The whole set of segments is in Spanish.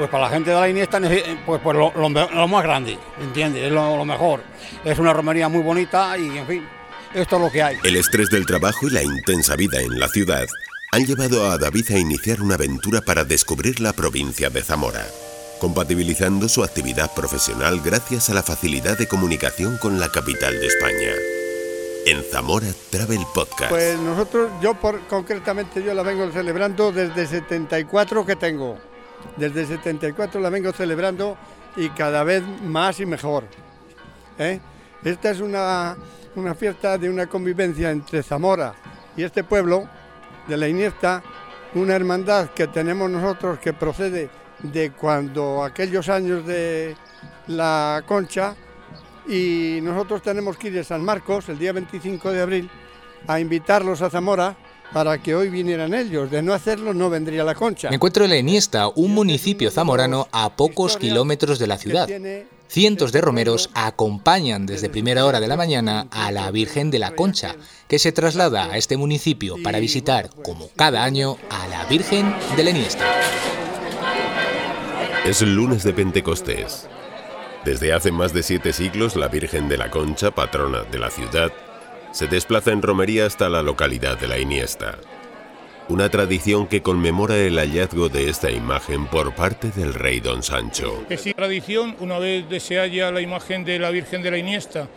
pues para la gente de la Iniesta, pues, pues lo, más grande, ¿entiendes? Es lo, mejor. Es una romería muy bonita y, en fin, esto es lo que hay. El estrés del trabajo y la intensa vida en la ciudad han llevado a David a iniciar una aventura para descubrir la provincia de Zamora, compatibilizando su actividad profesional gracias a la facilidad de comunicación con la capital de España. En Zamora Travel Podcast. Pues nosotros, yo por, concretamente, yo la vengo celebrando desde 74 que tengo. Desde 74 la vengo celebrando y cada vez más y mejor. ¿eh? Esta es una, una fiesta de una convivencia entre Zamora y este pueblo de la Iniesta, una hermandad que tenemos nosotros que procede de cuando aquellos años de la concha y nosotros tenemos que ir a San Marcos el día 25 de abril a invitarlos a Zamora para que hoy vinieran ellos. De no hacerlo no vendría la concha. Me encuentro en la Iniesta, un municipio zamorano a pocos kilómetros de la ciudad. Cientos de romeros acompañan desde primera hora de la mañana a la Virgen de la Concha, que se traslada a este municipio para visitar, como cada año, a la Virgen de la Iniesta. Es el lunes de Pentecostés. Desde hace más de siete siglos, la Virgen de la Concha, patrona de la ciudad, se desplaza en romería hasta la localidad de la Iniesta. Una tradición que conmemora el hallazgo de esta imagen por parte del rey don Sancho. Es tradición, una vez se halla la imagen de la Virgen de la Iniesta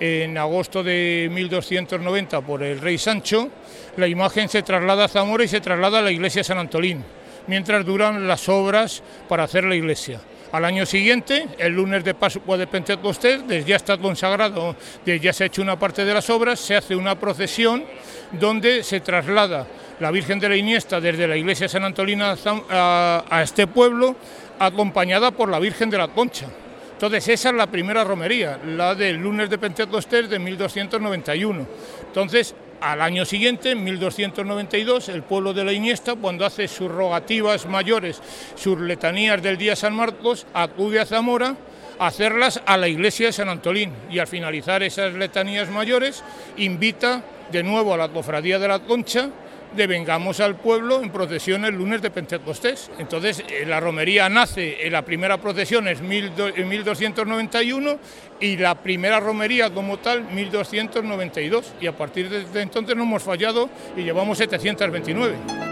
en agosto de 1290 por el rey Sancho, la imagen se traslada a Zamora y se traslada a la iglesia de San Antolín, mientras duran las obras para hacer la iglesia. Al año siguiente, el lunes de Pascua de Pentecostés, desde ya está consagrado, desde ya se ha hecho una parte de las obras, se hace una procesión donde se traslada la Virgen de la Iniesta desde la iglesia San Antolina a, a este pueblo, acompañada por la Virgen de la Concha. Entonces esa es la primera romería, la del lunes de Pentecostés de 1291. Entonces al año siguiente, en 1292, el pueblo de la Iniesta, cuando hace sus rogativas mayores, sus letanías del día San Marcos, acude a Zamora a hacerlas a la iglesia de San Antolín. Y al finalizar esas letanías mayores invita de nuevo a la cofradía de la Concha de vengamos al pueblo en procesión el lunes de Pentecostés. Entonces, eh, la romería nace, en la primera procesión es en 1291 y la primera romería como tal 1292 y a partir de entonces no hemos fallado y llevamos 729.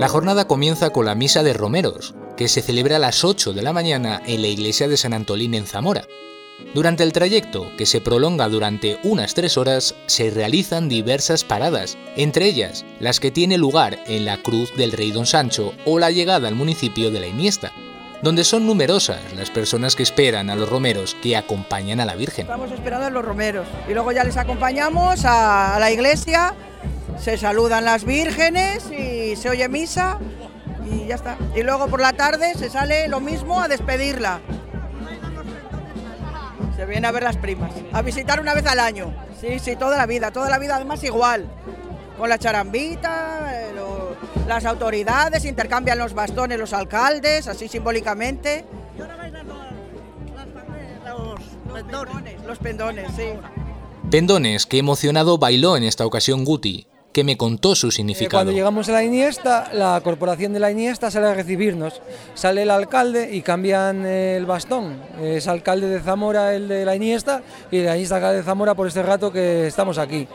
La jornada comienza con la misa de romeros, que se celebra a las 8 de la mañana en la iglesia de San Antolín en Zamora. Durante el trayecto, que se prolonga durante unas tres horas, se realizan diversas paradas, entre ellas las que tiene lugar en la Cruz del Rey Don Sancho o la llegada al municipio de La Iniesta, donde son numerosas las personas que esperan a los romeros que acompañan a la Virgen. Estamos esperando a los romeros y luego ya les acompañamos a la iglesia se saludan las vírgenes y se oye misa y ya está. Y luego por la tarde se sale lo mismo a despedirla. Se viene a ver las primas, a visitar una vez al año. Sí, sí, toda la vida, toda la vida además igual. Con la charambita, eh, las autoridades intercambian los bastones, los alcaldes, así simbólicamente. Y ahora los pendones. Los pendones, sí. Pendones que emocionado bailó en esta ocasión Guti, que me contó su significado. cuando llegamos a la Iniesta, la corporación de la Iniesta sale a recibirnos. Sale el alcalde y cambian el bastón. Es alcalde de Zamora el de la Iniesta y de la Iniesta de Zamora por este rato que estamos aquí.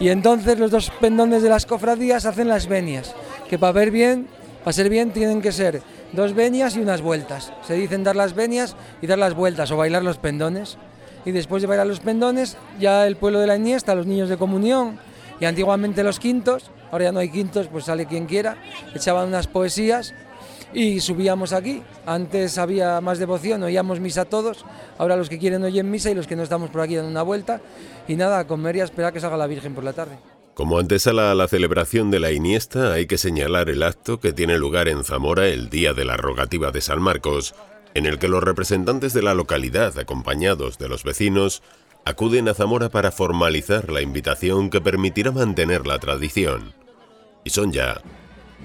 Y entonces los dos pendones de las cofradías hacen las venias, que para ver bien, para ser bien tienen que ser dos venias y unas vueltas. Se dicen dar las venias y dar las vueltas o bailar los pendones. Y después de bailar los pendones, ya el pueblo de la Iniesta, los niños de comunión, y antiguamente los quintos, ahora ya no hay quintos, pues sale quien quiera, echaban unas poesías y subíamos aquí. Antes había más devoción, oíamos misa todos, ahora los que quieren oyen misa y los que no estamos por aquí dan una vuelta. Y nada, a comer a esperar que salga la Virgen por la tarde. Como antesala a la celebración de la Iniesta, hay que señalar el acto que tiene lugar en Zamora el día de la rogativa de San Marcos, en el que los representantes de la localidad, acompañados de los vecinos, acuden a Zamora para formalizar la invitación que permitirá mantener la tradición. Y son ya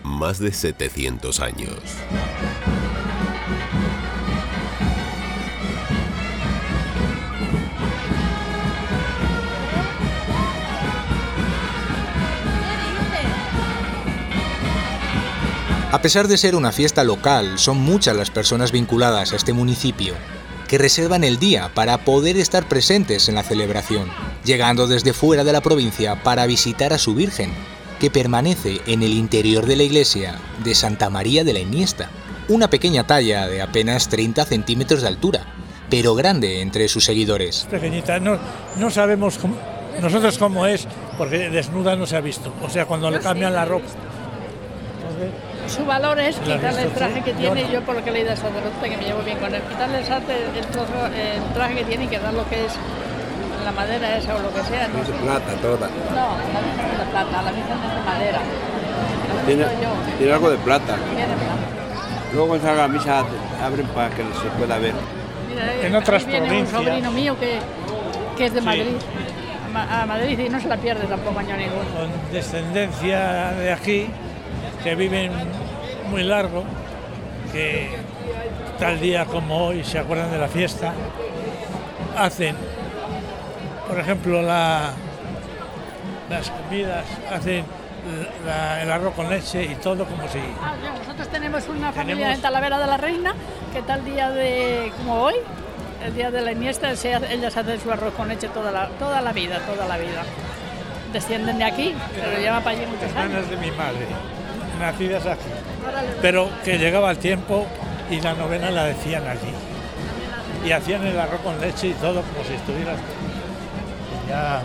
más de 700 años. A pesar de ser una fiesta local, son muchas las personas vinculadas a este municipio que reservan el día para poder estar presentes en la celebración, llegando desde fuera de la provincia para visitar a su Virgen, que permanece en el interior de la iglesia de Santa María de la Iniesta, una pequeña talla de apenas 30 centímetros de altura, pero grande entre sus seguidores. Pequeñita, no, no sabemos nosotros cómo es, porque desnuda no se ha visto, o sea, cuando le cambian la ropa su valor es quitarle el traje que tiene, yo por lo que he leído al sacerdote, que me llevo bien con él, quitarle el, el, traje que tiene y quedar lo que es la madera esa o lo que sea. No es de plata toda. No, la Virgen es de plata, la Virgen es de madera. Tiene, tiene, algo de plata. Tiene plata. Luego cuando salga la misa abren para que se pueda ver. en otras provincias. un sobrino mío que, que es de Madrid. A Madrid y no se la pierde tampoco año ninguno. Con descendencia de aquí, que viven muy largo, que tal día como hoy se acuerdan de la fiesta, hacen, por ejemplo, la, las comidas, hacen el arroz con leche y todo como si... Ah, nosotros tenemos una familia en Talavera de la Reina que tal día de como hoy, el día de la Iniesta, ellas hacen su arroz con leche toda la, toda la vida, toda la vida. Descienden de aquí, pero llevan para allí muchos años. de mi madre nacidas aquí, pero que llegaba el tiempo y la novena la decían allí. Y hacían el arroz con leche y todo como si estuvieran. Ya,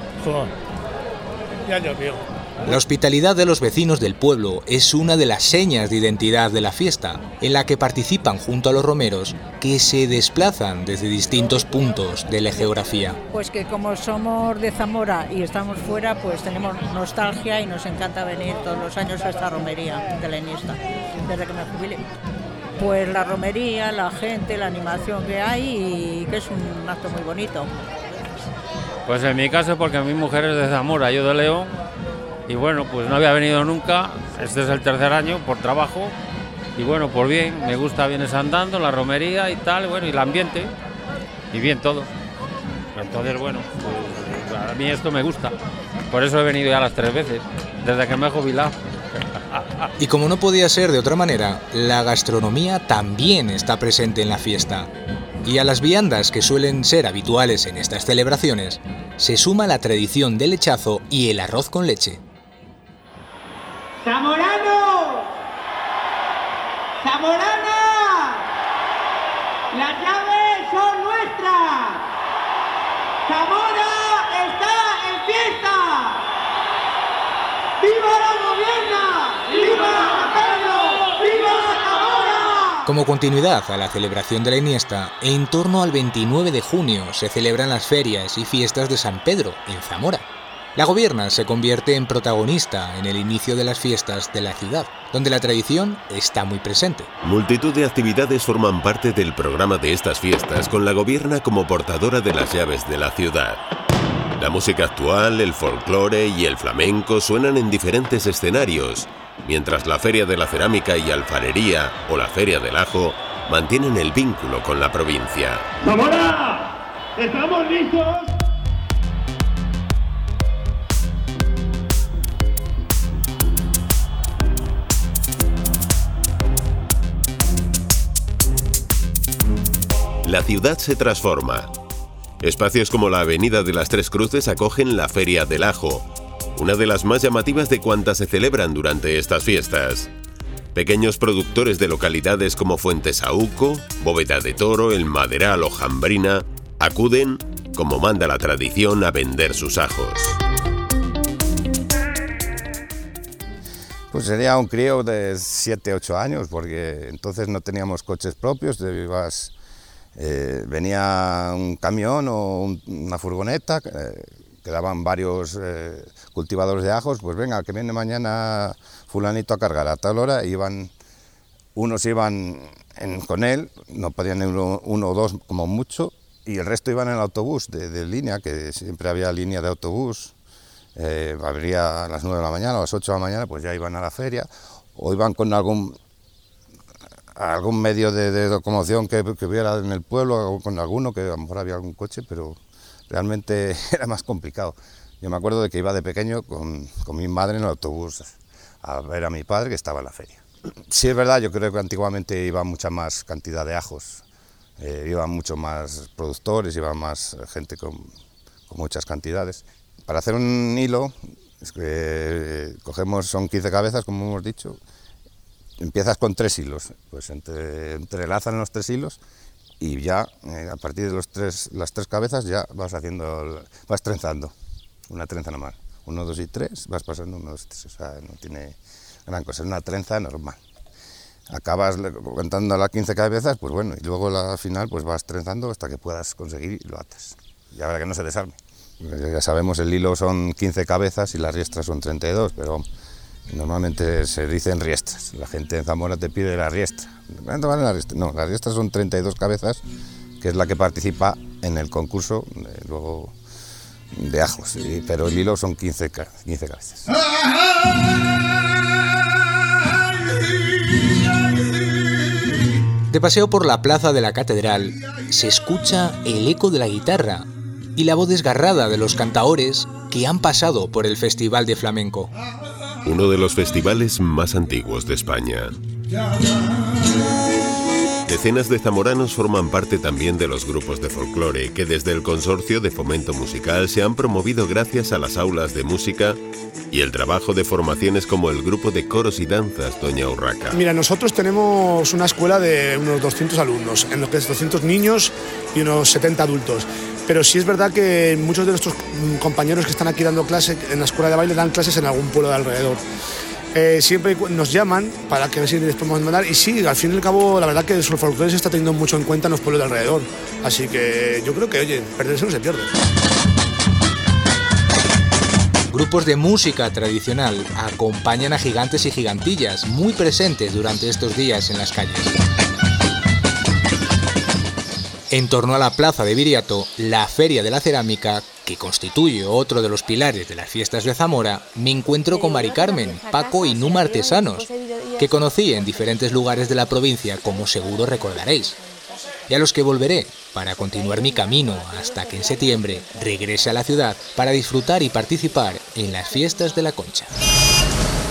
ya llovió. La hospitalidad de los vecinos del pueblo es una de las señas de identidad de la fiesta, en la que participan junto a los romeros que se desplazan desde distintos puntos de la geografía. Pues que como somos de Zamora y estamos fuera, pues tenemos nostalgia y nos encanta venir todos los años a esta romería de la Iniesta, desde que me jubilé. Pues la romería, la gente, la animación que hay y que es un acto muy bonito. Pues en mi caso porque mi mujer es de Zamora, yo de León y bueno, pues no había venido nunca, este es el tercer año por trabajo y bueno, por bien, me gusta vienes andando, la romería y tal, bueno, y el ambiente y bien todo. Entonces, bueno, pues, a mí esto me gusta, por eso he venido ya las tres veces, desde que me he jubilado. Y como no podía ser de otra manera, la gastronomía también está presente en la fiesta. Y a las viandas que suelen ser habituales en estas celebraciones, se suma la tradición del lechazo y el arroz con leche. ¡Zamorano! ¡Zamorana! ¡Las llaves son nuestras! ¡Zamora está en fiesta! ¡Viva la gobierna! ¡Viva Pedro! ¡Viva Zamora! Como continuidad a la celebración de la Iniesta, en torno al 29 de junio se celebran las ferias y fiestas de San Pedro, en Zamora. La gobierna se convierte en protagonista en el inicio de las fiestas de la ciudad, donde la tradición está muy presente. Multitud de actividades forman parte del programa de estas fiestas, con la gobierna como portadora de las llaves de la ciudad. La música actual, el folclore y el flamenco suenan en diferentes escenarios, mientras la Feria de la Cerámica y Alfarería o la Feria del Ajo mantienen el vínculo con la provincia. ¡Zamora! ¿Estamos listos? La ciudad se transforma. Espacios como la Avenida de las Tres Cruces acogen la Feria del Ajo, una de las más llamativas de cuantas se celebran durante estas fiestas. Pequeños productores de localidades como Fuentesauco, Bóveda de Toro, El Maderal o Jambrina acuden, como manda la tradición, a vender sus ajos. Pues sería un crío de 7, 8 años, porque entonces no teníamos coches propios, ibas eh, venía un camión o una furgoneta, eh, quedaban varios eh, cultivadores de ajos, pues venga, que viene mañana fulanito a cargar. A tal hora, iban, unos iban con él, no podían ir uno, o dos como mucho, y el resto iban en el autobús de, línea, que siempre había línea de autobús, habría a las 9 de la mañana, a las 8 de la mañana, pues ya iban a la feria, o iban con algún algún medio de, locomoción que, hubiera en el pueblo, con alguno, que a lo mejor había algún coche, pero realmente era más complicado. Yo me acuerdo de que iba de pequeño con, mi madre en el autobús a ver a mi padre que estaba en la feria. Sí, es verdad, yo creo que antiguamente iba mucha más cantidad de ajos, eh, iban mucho más productores, iba más gente con, con muchas cantidades. Para hacer un hilo, es que eh, cogemos, son 15 cabezas, como hemos dicho, empiezas con tres hilos, pues entre, entrelazan los tres hilos y ya eh, a partir de los tres, las tres cabezas ya vas haciendo, vas trenzando, una trenza nomás, uno, dos y tres, vas pasando uno, dos y tres, o sea, no tiene gran cosa, es una trenza normal. Acabas contando las 15 cabezas, pues bueno, y luego al final pues vas trenzando hasta que puedas conseguir y lo atas. Y ahora que no se desarme. Ya sabemos, el hilo son 15 cabezas y las riestras son 32, pero normalmente se dicen riestras. La gente en Zamora te pide la riestra. ¿Cuánto vale la riestra? No, las riestras son 32 cabezas, que es la que participa en el concurso luego de ajos, pero el hilo son 15, 15 cabezas. De paseo por la plaza de la catedral se escucha el eco de la guitarra y la voz desgarrada de los cantaores que han pasado por el Festival de Flamenco. Uno de los festivales más antiguos de España. Decenas de zamoranos forman parte también de los grupos de folclore que desde el Consorcio de Fomento Musical se han promovido gracias a las aulas de música y el trabajo de formaciones como el grupo de coros y danzas Doña Urraca. Mira, nosotros tenemos una escuela de unos 200 alumnos, en lo que es 200 niños y unos 70 adultos. Pero sí es verdad que muchos de nuestros compañeros que están aquí dando clase en la escuela de baile dan clases en algún pueblo de alrededor. Eh, siempre nos llaman para que si les podemos mandar y sí, al fin y al cabo la verdad que el folclore se está teniendo mucho en cuenta en los pueblos de alrededor, así que yo creo que oye, perderse no se pierde. Grupos de música tradicional acompañan a gigantes y gigantillas muy presentes durante estos días en las calles. En torno a la plaza de Viriato, la Feria de la Cerámica, que constituye otro de los pilares de las fiestas de Zamora, me encuentro con Mari Carmen, Paco y Numa Artesanos, que conocí en diferentes lugares de la provincia, como seguro recordaréis, y a los que volveré para continuar mi camino hasta que en septiembre regrese a la ciudad para disfrutar y participar en las fiestas de la Concha.